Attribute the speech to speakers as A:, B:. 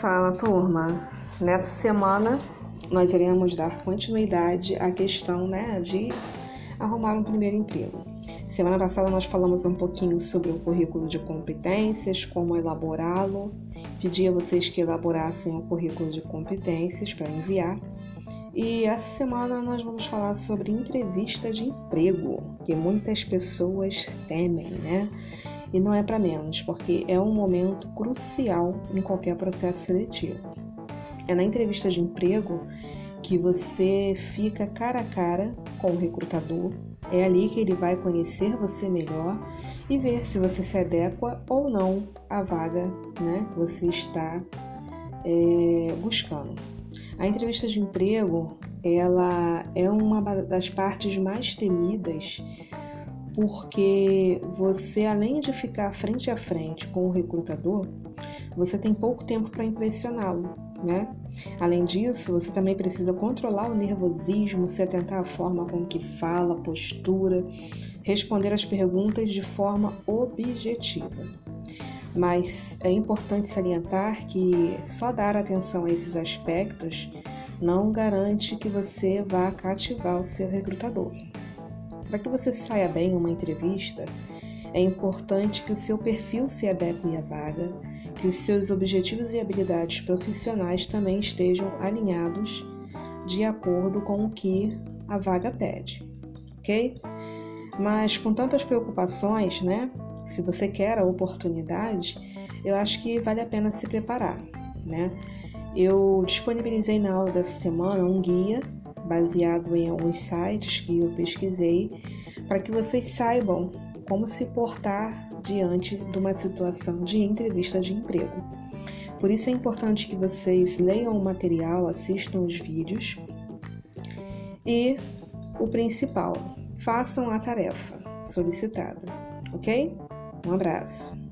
A: Fala turma, nessa semana nós iremos dar continuidade à questão né, de arrumar um primeiro emprego. Semana passada nós falamos um pouquinho sobre o currículo de competências, como elaborá-lo. Pedi a vocês que elaborassem o currículo de competências para enviar. E essa semana nós vamos falar sobre entrevista de emprego, que muitas pessoas temem, né? E não é para menos, porque é um momento crucial em qualquer processo seletivo. É na entrevista de emprego que você fica cara a cara com o recrutador, é ali que ele vai conhecer você melhor e ver se você se adequa ou não à vaga né, que você está é, buscando. A entrevista de emprego ela é uma das partes mais temidas porque você, além de ficar frente a frente com o recrutador, você tem pouco tempo para impressioná-lo, né? Além disso, você também precisa controlar o nervosismo, se atentar à forma com que fala, postura, responder as perguntas de forma objetiva. Mas é importante salientar que só dar atenção a esses aspectos não garante que você vá cativar o seu recrutador. Para que você saia bem em uma entrevista, é importante que o seu perfil se adeque à vaga, que os seus objetivos e habilidades profissionais também estejam alinhados de acordo com o que a vaga pede, ok? Mas com tantas preocupações, né? Se você quer a oportunidade, eu acho que vale a pena se preparar, né? Eu disponibilizei na aula dessa semana um guia baseado em alguns sites que eu pesquisei, para que vocês saibam como se portar diante de uma situação de entrevista de emprego. Por isso é importante que vocês leiam o material, assistam os vídeos e o principal, façam a tarefa solicitada, ok? Um abraço.